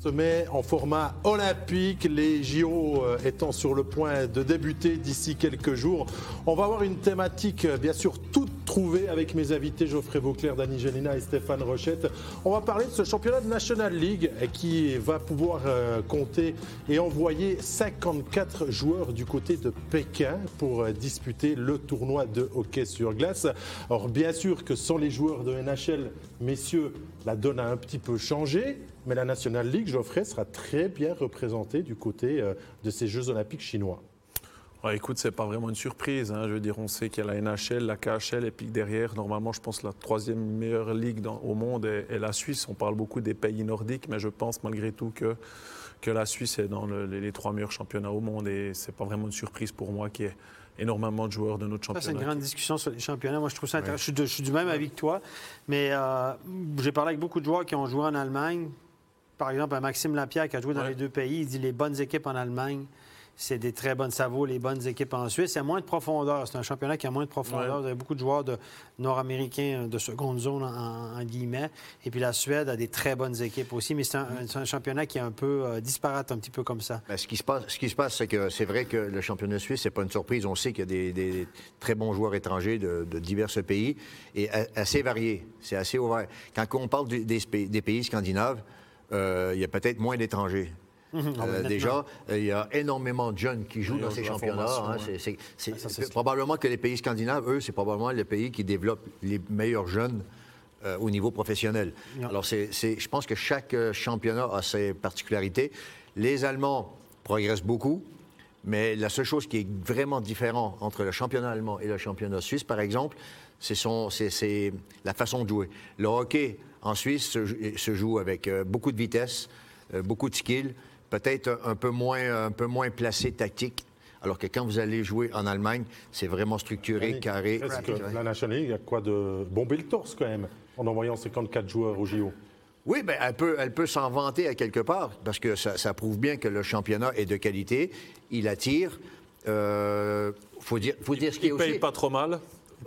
se en format olympique, les JO euh, étant sur le point de débuter d'ici quelques jours. On va avoir une thématique euh, bien sûr toute trouvée avec mes invités Geoffrey Vauclair, Dani Gelina et Stéphane Rochette. On va parler de ce championnat de National League qui va pouvoir euh, compter et envoyer 54 joueurs du côté de Pékin pour disputer le tournoi de hockey sur glace. Alors bien sûr que sans les joueurs de NHL, messieurs, la donne a un petit peu changé. Mais la National League, Geoffrey, sera très bien représentée du côté euh, de ces Jeux olympiques chinois. Ouais, écoute, c'est pas vraiment une surprise. Hein. Je veux dire, on sait qu'il y a la NHL, la KHL, et puis derrière, normalement, je pense que la troisième meilleure ligue au monde est, la Suisse. On parle beaucoup des pays nordiques, mais je pense malgré tout que, que la Suisse est dans les, trois meilleurs championnats au monde. Et c'est pas vraiment une surprise pour moi qui est énormément de joueurs de notre championnat. C'est une grande discussion sur les championnats. Moi, je trouve ça intéressant. Je, suis du même avis que toi. Mais euh, j'ai parlé avec beaucoup de joueurs qui ont joué en Allemagne, par exemple, Maxime Lapierre qui a joué dans les deux pays, il dit les bonnes équipes en Allemagne, c'est des très bonnes savots, les bonnes équipes en Suisse. Il y a moins de profondeur. C'est un championnat qui a moins de profondeur. Il y a beaucoup de joueurs de nord-américains de seconde zone, en, guillemets. Et puis la Suède a des très bonnes équipes aussi, mais c'est un, championnat qui est un peu euh, disparate, un petit peu comme ça. Ben, ce qui se passe, ce qui se passe, c'est que c'est vrai que le championnat suisse, c'est pas une surprise. On sait qu'il y a des, très bons joueurs étrangers de, divers pays et assez variés. C'est assez ouvert. Quand on parle des pays scandinaves, euh, il y a peut-être moins d'étrangers. Euh, déjà, il y a énormément de jeunes qui jouent dans ces championnats. Hein. c'est probablement que les pays scandinaves, eux, c'est probablement les pays qui développent les meilleurs jeunes euh, au niveau professionnel. Alors, je pense que chaque championnat a ses particularités. Les Allemands progressent beaucoup, mais la seule chose qui est vraiment différente entre le championnat allemand et le championnat suisse, par exemple, c'est la façon de jouer. Le hockey en Suisse se, joue avec euh, beaucoup de vitesse, euh, beaucoup de skill, peut-être un peu moins, un peu moins placé tactique. Alors que quand vous allez jouer en Allemagne, c'est vraiment structuré, carré. la National League a quoi de bomber le torse quand même en envoyant 54 joueurs au JO. Oui, bien, elle peut, elle peut s'en vanter à quelque part, parce que ça, prouve bien que le championnat est de qualité. Il attire. Il euh, faut dire, faut dire ce qui est aussi. paye pas trop mal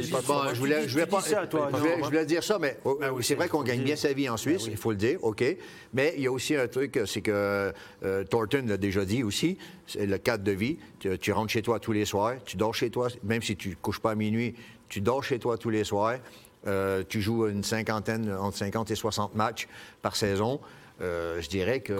je voulais, je pas, je, voulais, dire ça, mais oh, ben c'est vrai qu'on gagne bien sa vie en Suisse, ben il faut le dire, OK. Mais il y a aussi un truc, c'est que euh, Thornton l'a déjà dit aussi, c'est le cadre de vie. Tu, rentres chez toi tous les soirs, tu dors chez toi, même si tu ne couches pas à minuit, tu dors chez toi tous les soirs. Euh, tu joues une cinquantaine, entre 50 et 60 matchs par saison. Euh, je dirais que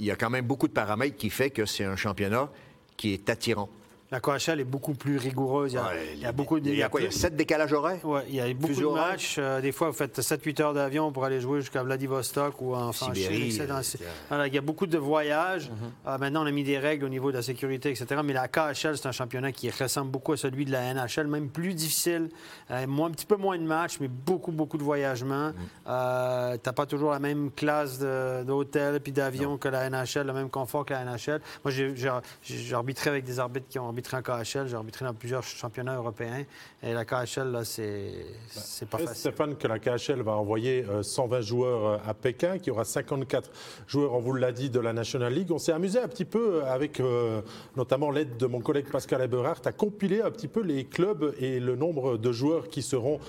il y a quand même beaucoup de paramètres qui fait que c'est un championnat qui est attirant. La KHL est beaucoup plus rigoureuse. Il y a, beaucoup de. Il y a quoi Il y a sept décalages horaires Oui, il y a beaucoup de matchs. Euh, des fois, vous faites 7-8 heures d'avion pour aller jouer jusqu'à Vladivostok ou en Sibérie. il y a beaucoup de voyages. Mhm. Euh, maintenant, on a mis des règles au niveau de la sécurité, etc. Mais la KHL, c'est un championnat qui ressemble beaucoup à celui de la NHL, même plus difficile. Euh, un petit peu moins de matchs, mais beaucoup, beaucoup de voyagements. Mhm. tu n'as pas toujours la même classe d'hôtel puis d'avion que la NHL, le même confort que la NHL. Moi, j'ai arbitré avec des arbitres qui ont arbitré arbitré en KHL, j'ai arbitré dans plusieurs championnats européens. Et la KHL, là, c'est ben, pas facile. Stéphane, que la KHL va envoyer 120 euh, joueurs euh, à Pékin, qu'il y aura 54 joueurs, on vous l'a dit, de la National League. On s'est amusé un petit peu avec euh, notamment l'aide de mon collègue Pascal Eberhardt à compiler un petit peu les clubs et le nombre de joueurs qui seront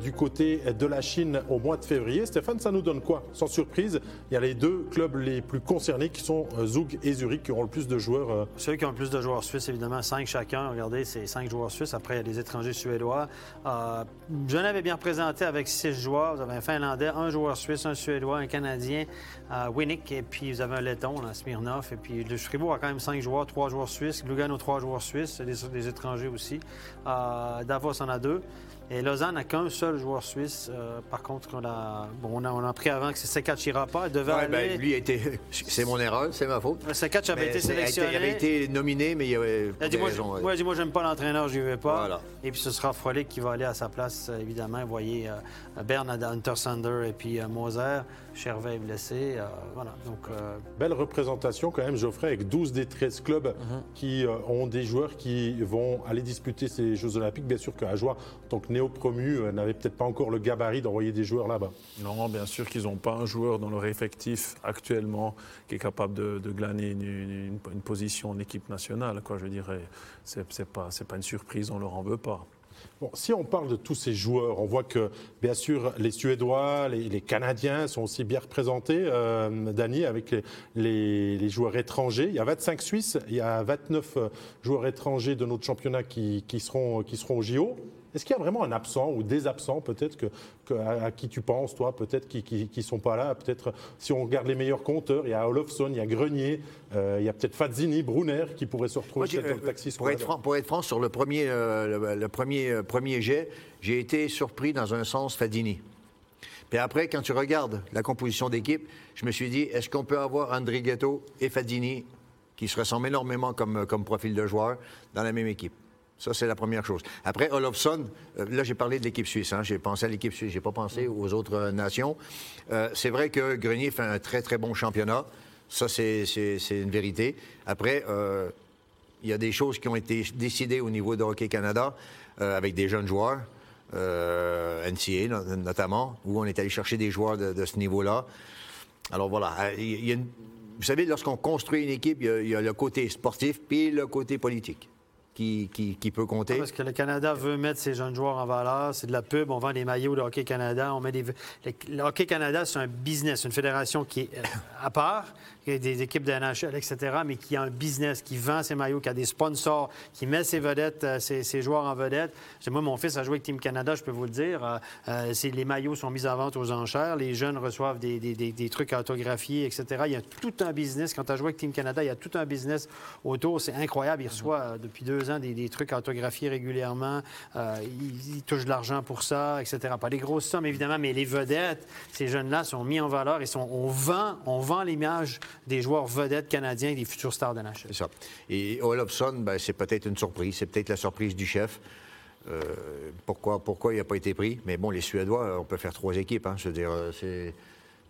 du côté de la Chine au mois de février. Stéphane, ça nous donne quoi? Sans surprise, il y a les deux clubs les plus concernés qui sont Zug et Zurich qui auront le plus de joueurs. Ceux qui ont le plus de joueurs suisses, évidemment, 5 chacun. Regardez, c'est cinq joueurs suisses. Après, il y a des étrangers suédois. Euh, je n'avais bien représenté avec six joueurs. Vous avez un Finlandais, un joueur suisse, un Suédois, un Canadien, euh, Winnick, et puis vous avez un Letton, là, Smirnov. Et puis le Fribourg a quand même cinq joueurs, trois joueurs suisses. Lugano, trois joueurs suisses, des, des étrangers aussi. Euh, Davos en a deux. Et Lausanne n'a qu'un seul joueur suisse. Euh, par contre, on a, bon, on, a, on a appris avant que c'est Sekat Chirapa. Il devait ben, lui, été... c'est mon erreur, c'est ma faute. Sekat avait été sélectionné. Il avait été nominé, mais il avait il a dit, moi, raison. Moi, dit, moi, j'aime pas l'entraîneur, je n'y vais pas. Et puis, ce sera Frolic qui va aller à sa place, évidemment. Vous voyez, euh, Bern, Hunter Sander et puis euh, Moser. Chervet est blessé. Euh, voilà. Donc, euh, Belle représentation quand même, Geoffrey, avec 12 des 13 clubs qui euh, ont des joueurs qui vont aller disputer ces Jeux Olympiques. Bien sûr qu'Ajoie, en tant que néo-promu, n'avait peut-être pas encore le gabarit d'envoyer des joueurs là-bas. Non, bien sûr qu'ils n'ont pas un joueur dans leur effectif actuellement qui est capable de, glaner une, position en équipe nationale. Quoi, je dirais, c'est pas, pas une surprise, on ne leur en veut pas. Bon, si on parle de tous ces joueurs, on voit que bien sûr les Suédois, les, Canadiens sont aussi bien représentés, euh, Dany, avec les, joueurs étrangers. Il y a 25 Suisses, il y a 29 joueurs étrangers de notre championnat qui, seront, qui seront au JO. Est-ce qu'il y a vraiment un absent ou des absents peut-être que, à, qui tu penses, toi, peut-être qui ne sont pas là? Peut-être si on regarde les meilleurs compteurs, il y a Olofsson, il y a Grenier, euh, il y a peut-être Fazzini, Brunner qui pourraient se retrouver dans le taxi. Pour être, franc, pour être franc, sur le premier, euh, le, premier, euh, premier jet, j'ai été surpris dans un sens Fazzini. Puis après, quand tu regardes la composition d'équipe, je me suis dit, est-ce qu'on peut avoir André Ghetto et Fazzini qui se ressemblent énormément comme, comme profil de joueur dans la même équipe? Ça, c'est la première chose. Après, Olofsson, euh, là, j'ai parlé de l'équipe suisse. Hein. J'ai pensé à l'équipe suisse. J'ai pas pensé aux autres euh, nations. Euh, c'est vrai que Grenier fait un très, très bon championnat. Ça, c'est une vérité. Après, il y a des choses qui ont été décidées au niveau de Hockey Canada avec des jeunes joueurs. NCA notamment, où on est allé chercher des joueurs de, ce niveau-là. Alors voilà, vous savez, lorsqu'on construit une équipe, il y, a, le côté sportif puis le côté politique qui, peut compter. parce que le Canada veut mettre ses jeunes joueurs en valeur. C'est de la pub. On vend des maillots de Hockey Canada. On met des... Le Hockey Canada, c'est un business, une fédération qui est euh, à part, qui a des équipes de NHL, etc., mais qui a un business, qui vend ses maillots, qui a des sponsors, qui met ses vedettes, euh, ses, joueurs en vedette. Moi, mon fils a joué avec Team Canada, je peux vous le dire. Euh, les maillots sont mis en vente aux enchères. Les jeunes reçoivent des, trucs autographiés, etc. Il y a tout un business. Quand tu as joué avec Team Canada, il y a tout un business autour. C'est incroyable. Il reçoit depuis deux des, trucs autographiés régulièrement. Euh, ils, touchent de l'argent pour ça, etc. Pas des grosses sommes, évidemment, mais les vedettes, ces jeunes-là sont mis en valeur et sont, on vend, on vend l'image des joueurs vedettes canadiens et des futurs stars de NHL. C'est ça. Et Olofsson, ben, c'est peut-être une surprise. C'est peut-être la surprise du chef. Euh, pourquoi, pourquoi il n'a pas été pris? Mais bon, les Suédois, on peut faire trois équipes. Hein. Je veux dire, euh, c'est...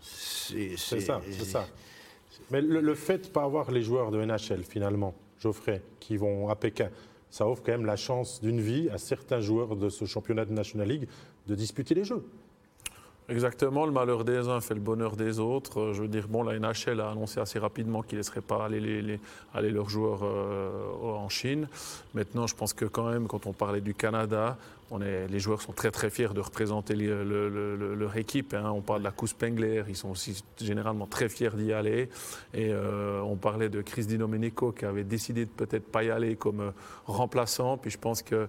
C'est ça, c'est ça. Mais le, le, fait de ne pas avoir les joueurs de NHL, finalement, Geoffrey, qui vont à Pékin, ça offre quand même la chance d'une vie à certains joueurs de ce championnat de National League de disputer les Jeux. Exactement, le malheur des uns fait le bonheur des autres. Euh, je veux dire, bon, la NHL a annoncé assez rapidement qu'ils ne laisseraient pas aller, leurs joueurs euh, en Chine. Maintenant, je pense que quand même, quand on parlait du Canada, on est, les joueurs sont très très fiers de représenter leur équipe. Hein. On parle de la Coupe Spengler, ils sont aussi généralement très fiers d'y aller. Et euh, on parlait de Chris Di Domenico qui avait décidé de peut-être pas y aller comme remplaçant. Puis je pense que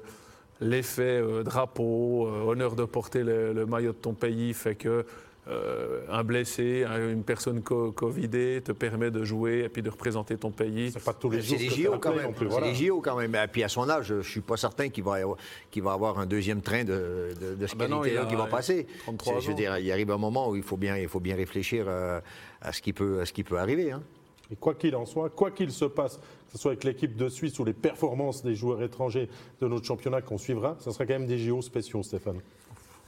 l'effet euh, drapeau, euh, honneur de porter le, maillot de ton pays fait que euh, un blessé, une personne covidée te permet de jouer et puis de représenter ton pays. C'est pas tous les jours. C'est les JO quand même. C'est les JO quand même. Et puis à son âge, je suis pas certain qu'il va, va avoir un deuxième train de, de, de ce ah ben qui va passer. Je veux dire, il arrive un moment où il faut bien, il faut bien réfléchir à, ce qui peut, à ce qui peut arriver. Hein. Et quoi qu'il en soit, quoi qu'il se passe, que ce soit avec l'équipe de Suisse ou les performances des joueurs étrangers de notre championnat qu'on suivra, ça sera quand même des JO spéciaux, Stéphane.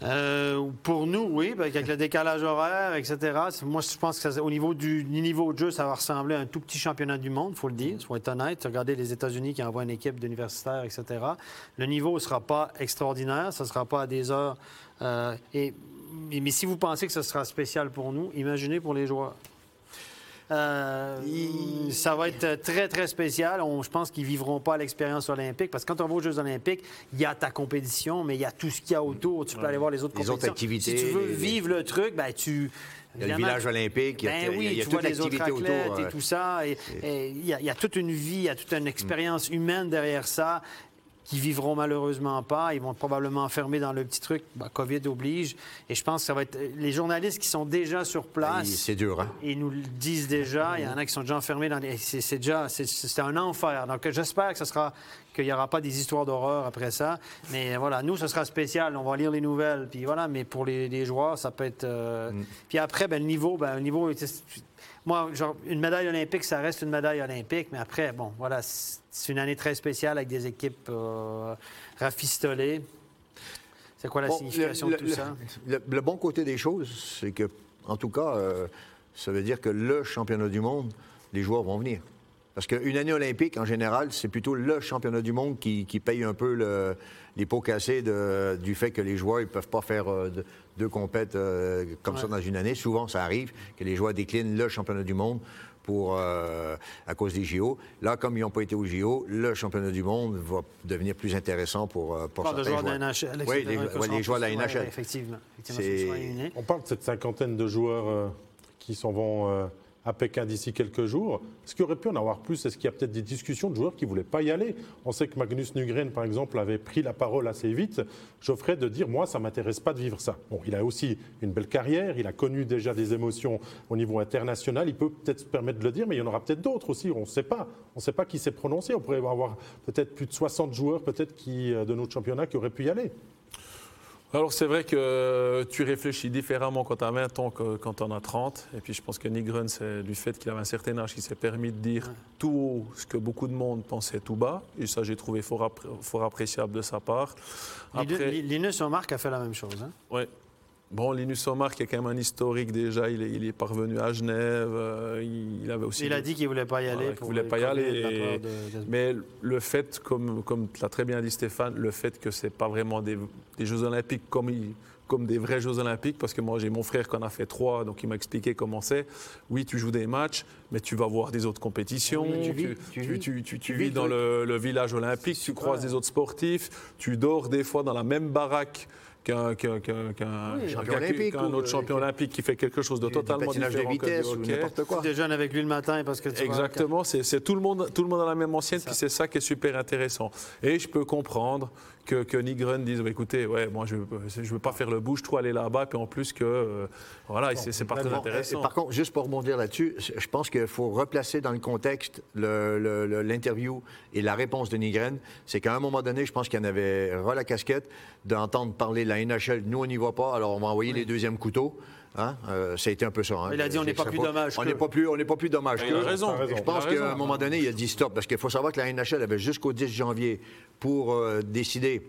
Euh, pour nous, oui, ben, avec le décalage horaire, etc. Moi, je pense qu'au niveau du niveau de jeu, ça va ressembler à un tout petit championnat du monde, il faut le dire, il faut être honnête. Regardez les États-Unis qui envoient une équipe d'universitaires, etc. Le niveau ne sera pas extraordinaire, ça ne sera pas à des heures. Euh, et, mais si vous pensez que ce sera spécial pour nous, imaginez pour les joueurs. Euh, ça va être très, très spécial. je pense qu'ils ne vivront pas l'expérience olympique parce que quand on va aux Jeux olympiques, il y a ta compétition, mais il y a tout ce qu'il y a autour. Tu peux aller voir les autres les Autres activités. Si tu veux vivre le truc, ben, tu... Il y a le village olympique, il y a, ben oui, il y a tu les autres athlètes et tout ça. Et, il, y a, il, y a, toute une vie, il y a toute une expérience humaine derrière ça qui vivront malheureusement pas. Ils vont probablement enfermer dans le petit truc. Ben, COVID oblige. Et je pense que ça va être les journalistes qui sont déjà sur place. C'est dur, hein? Ils nous le disent déjà. Il y en a qui sont déjà enfermés dans les. C'est déjà. C'est un enfer. Donc j'espère que ce sera qu'il n'y aura pas des histoires d'horreur après ça. Mais voilà, nous, ce sera spécial. On va lire les nouvelles. Puis voilà, mais pour les, joueurs, ça peut être. Euh, mm. Puis après, ben, le niveau, ben, le niveau moi, genre, une médaille olympique, ça reste une médaille olympique, mais après, bon, voilà, c'est une année très spéciale avec des équipes euh, rafistolées. C'est quoi la signification de tout ça? Le, bon côté des choses, c'est que, en tout cas, euh, ça veut dire que le championnat du monde, les joueurs vont venir. Parce qu'une année olympique, en général, c'est plutôt le championnat du monde qui, paye un peu les pots cassés du fait que les joueurs ne peuvent pas faire euh, deux compètes euh, comme ça dans une année. Souvent, ça arrive que les joueurs déclinent le championnat du monde pour, euh, à cause des JO. Là, comme ils n'ont pas été aux JO, le championnat du monde va devenir plus intéressant pour, pour certains joueurs. de la NHL, oui, les, joueurs de la NHL. effectivement. On parle de cette cinquantaine de joueurs qui s'en vont à Pékin d'ici quelques jours. Est-ce qu'il aurait pu en avoir plus Est-ce qu'il y a peut-être des discussions de joueurs qui ne voulaient pas y aller On sait que Magnus Nugren, par exemple, avait pris la parole assez vite. J'offrais de dire, moi, ça ne m'intéresse pas de vivre ça. Bon, il a aussi une belle carrière, il a connu déjà des émotions au niveau international. Il peut peut-être se permettre de le dire, mais il y en aura peut-être d'autres aussi. On ne sait pas. On ne sait pas qui s'est prononcé. On pourrait avoir peut-être plus de 60 joueurs, peut-être, qui, euh, de notre championnat, qui auraient pu y aller. Alors c'est vrai que tu réfléchis différemment quand tu as 20 ans que quand tu en as 30. Et puis je pense que Nigren, c'est du fait qu'il avait un certain âge qui s'est permis de dire tout ce que beaucoup de monde pensait tout bas. Et ça, j'ai trouvé fort, appréciable de sa part. Après... Linus Marc a fait la même chose. Hein? Oui, Bon, Linus Omar, qui est quand même un historique déjà, il est, parvenu à Genève. Euh, il, avait aussi. Il a dit qu'il ne voulait pas y aller. il voulait pas y aller. Mais le fait, comme, comme l'a très bien dit Stéphane, le fait que ce n'est pas vraiment des, Jeux Olympiques comme, comme des vrais Jeux Olympiques, parce que moi j'ai mon frère qui en a fait trois, donc il m'a expliqué comment c'est. Oui, tu joues des matchs, mais tu vas voir des autres compétitions. tu, vis, dans le, village olympique, tu croises des autres sportifs, tu dors des fois dans la même baraque qu'un autre champion olympique qui fait quelque chose de totalement différent de vitesse, que quoi. Déjeune avec lui le matin parce que Exactement, c'est tout le monde, tout le monde à la même ancienne qui c'est ça qui est super intéressant. Et je peux comprendre que, que Nigren dise bah, écoutez, ouais, moi je ne veux pas faire le bouche, toi aller là-bas, puis en plus que euh, voilà, c'est pas très intéressant. par contre, juste pour rebondir là-dessus, je pense qu'il faut replacer dans le contexte l'interview et la réponse de Nigren. C'est qu'à un moment donné, je pense qu'il y en avait ras la casquette d'entendre parler de la NHL. Nous, on n'y va pas, alors on va envoyer les deuxièmes couteaux. Hein? Euh, ça a été un peu ça. Hein. Il a dit on n'est pas plus dommage. On n'est pas plus, on n'est pas plus dommage. Il a raison. Je pense qu'à un moment donné, il a dit stop parce qu'il faut savoir que la NHL avait jusqu'au 10 janvier pour euh, décider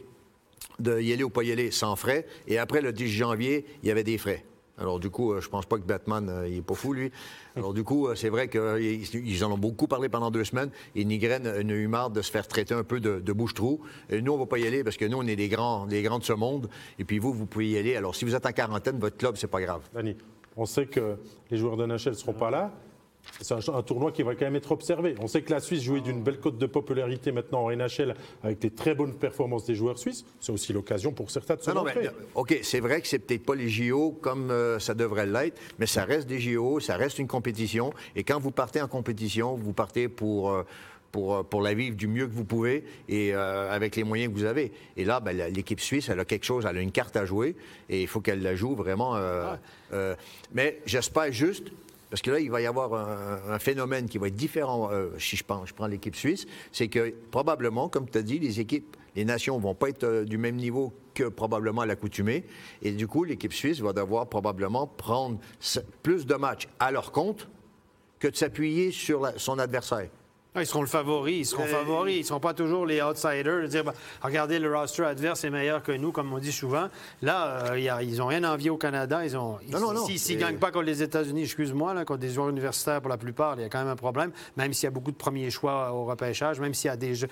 de y aller ou pas y aller sans frais. Et après le 10 janvier, il y avait des frais. Alors du coup, euh, je pense pas que Batman, euh, il est pas fou, lui. Alors du coup, euh, c'est vrai qu'ils en ont beaucoup parlé pendant deux semaines. Et Nigren a eu marre de se faire traiter un peu de, bouche-trou. Et nous, on va pas y aller parce que nous, on est des grands, grands de ce monde. Et puis vous, vous pouvez y aller. Alors si vous êtes en quarantaine, votre club, c'est pas grave. Dani, on sait que les joueurs de NHL ne seront pas là. C'est un, tournoi qui va quand même être observé. On sait que la Suisse jouait d'une belle cote de popularité maintenant en NHL avec des très bonnes performances des joueurs suisses. C'est aussi l'occasion pour certains de se montrer. OK, c'est vrai que c'est peut-être pas les JO comme euh, ça devrait l'être, mais ça reste des JO, ça reste une compétition. Et quand vous partez en compétition, vous partez pour... Euh, pour, euh, pour, la vivre du mieux que vous pouvez et avec les moyens que vous avez. Et là, ben, l'équipe suisse, elle a quelque chose, elle a une carte à jouer et il faut qu'elle la joue vraiment. mais j'espère juste parce que là, il va y avoir un, phénomène qui va être différent, euh, si je prends, je prends l'équipe suisse, c'est que probablement, comme tu as dit, les équipes, les nations vont pas être euh, du même niveau que probablement à l'accoutumée. Et du coup, l'équipe suisse va devoir probablement prendre plus de matchs à leur compte que de s'appuyer sur son adversaire. Ah, ils seront le favori, ils seront euh, favoris. Ils ne seront pas toujours les outsiders. De dire, bah, regardez, le roster adverse est meilleur que nous, comme on dit souvent. Là, euh, ils n'ont rien envie au Canada. Ils ont, S'ils ne gagnent pas contre les États-Unis, excuse-moi, contre des joueurs universitaires pour la plupart, il y a quand même un problème, même s'il y a beaucoup de premiers choix au repêchage, même s'il y a des jeux.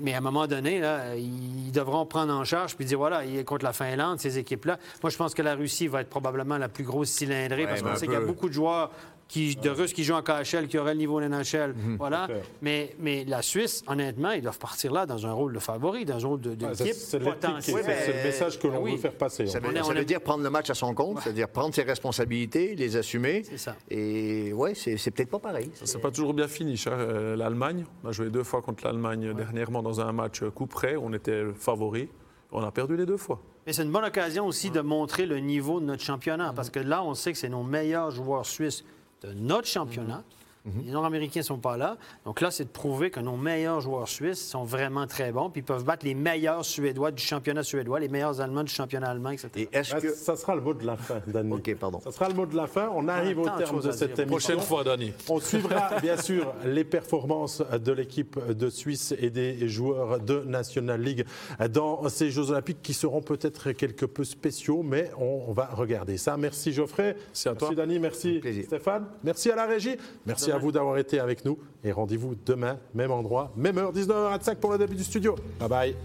Mais à un moment donné, là, ils devront prendre en charge puis dire, voilà, il est contre la Finlande, ces équipes-là. Moi, je pense que la Russie va être probablement la plus grosse cylindrée parce qu'on sait qu'il y a beaucoup de joueurs de Russes qui jouent en KHL, qui auraient le niveau de NHL. Mhm. voilà. Mais, mais la Suisse, honnêtement, ils doivent partir là dans un rôle de favori, dans un rôle d'équipe de, C'est le message que l'on veut faire passer. Ça, veut, dire prendre le match à son compte, c'est-à-dire prendre ses responsabilités, les assumer. C'est ça. Et ouais, c'est peut-être pas pareil. C'est pas toujours bien fini. Euh, L'Allemagne, on a joué deux fois contre l'Allemagne dernièrement dans un match coup près. On était favori. On a perdu les deux fois. Mais c'est une bonne occasion aussi de montrer le niveau de notre championnat, parce que là, on sait que c'est nos meilleurs joueurs suisses de notre championnat. Mhm. Les Nord-Américains ne sont pas là. Donc là, c'est de prouver que nos meilleurs joueurs suisses sont vraiment très bons, puis ils peuvent battre les meilleurs Suédois du championnat suédois, les meilleurs Allemands du championnat allemand, etc. Et est-ce que... Ça sera le mot de la fin, Dani. OK, pardon. Ça sera le mot de la fin. On arrive au terme de cette émission. Prochaine fois, Dani. On suivra, bien sûr, les performances de l'équipe de Suisse et des joueurs de National League dans ces Jeux Olympiques qui seront peut-être quelque peu spéciaux, mais on va regarder ça. Merci Geoffrey. Merci à toi. Merci Dani. Merci Stéphane. Merci à la régie. Merci à vous d'avoir été avec nous. Et rendez-vous demain, même endroit, même heure, 19h25 pour le début du studio. Bye bye.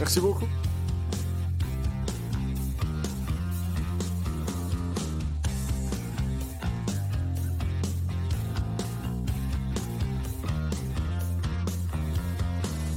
Merci beaucoup.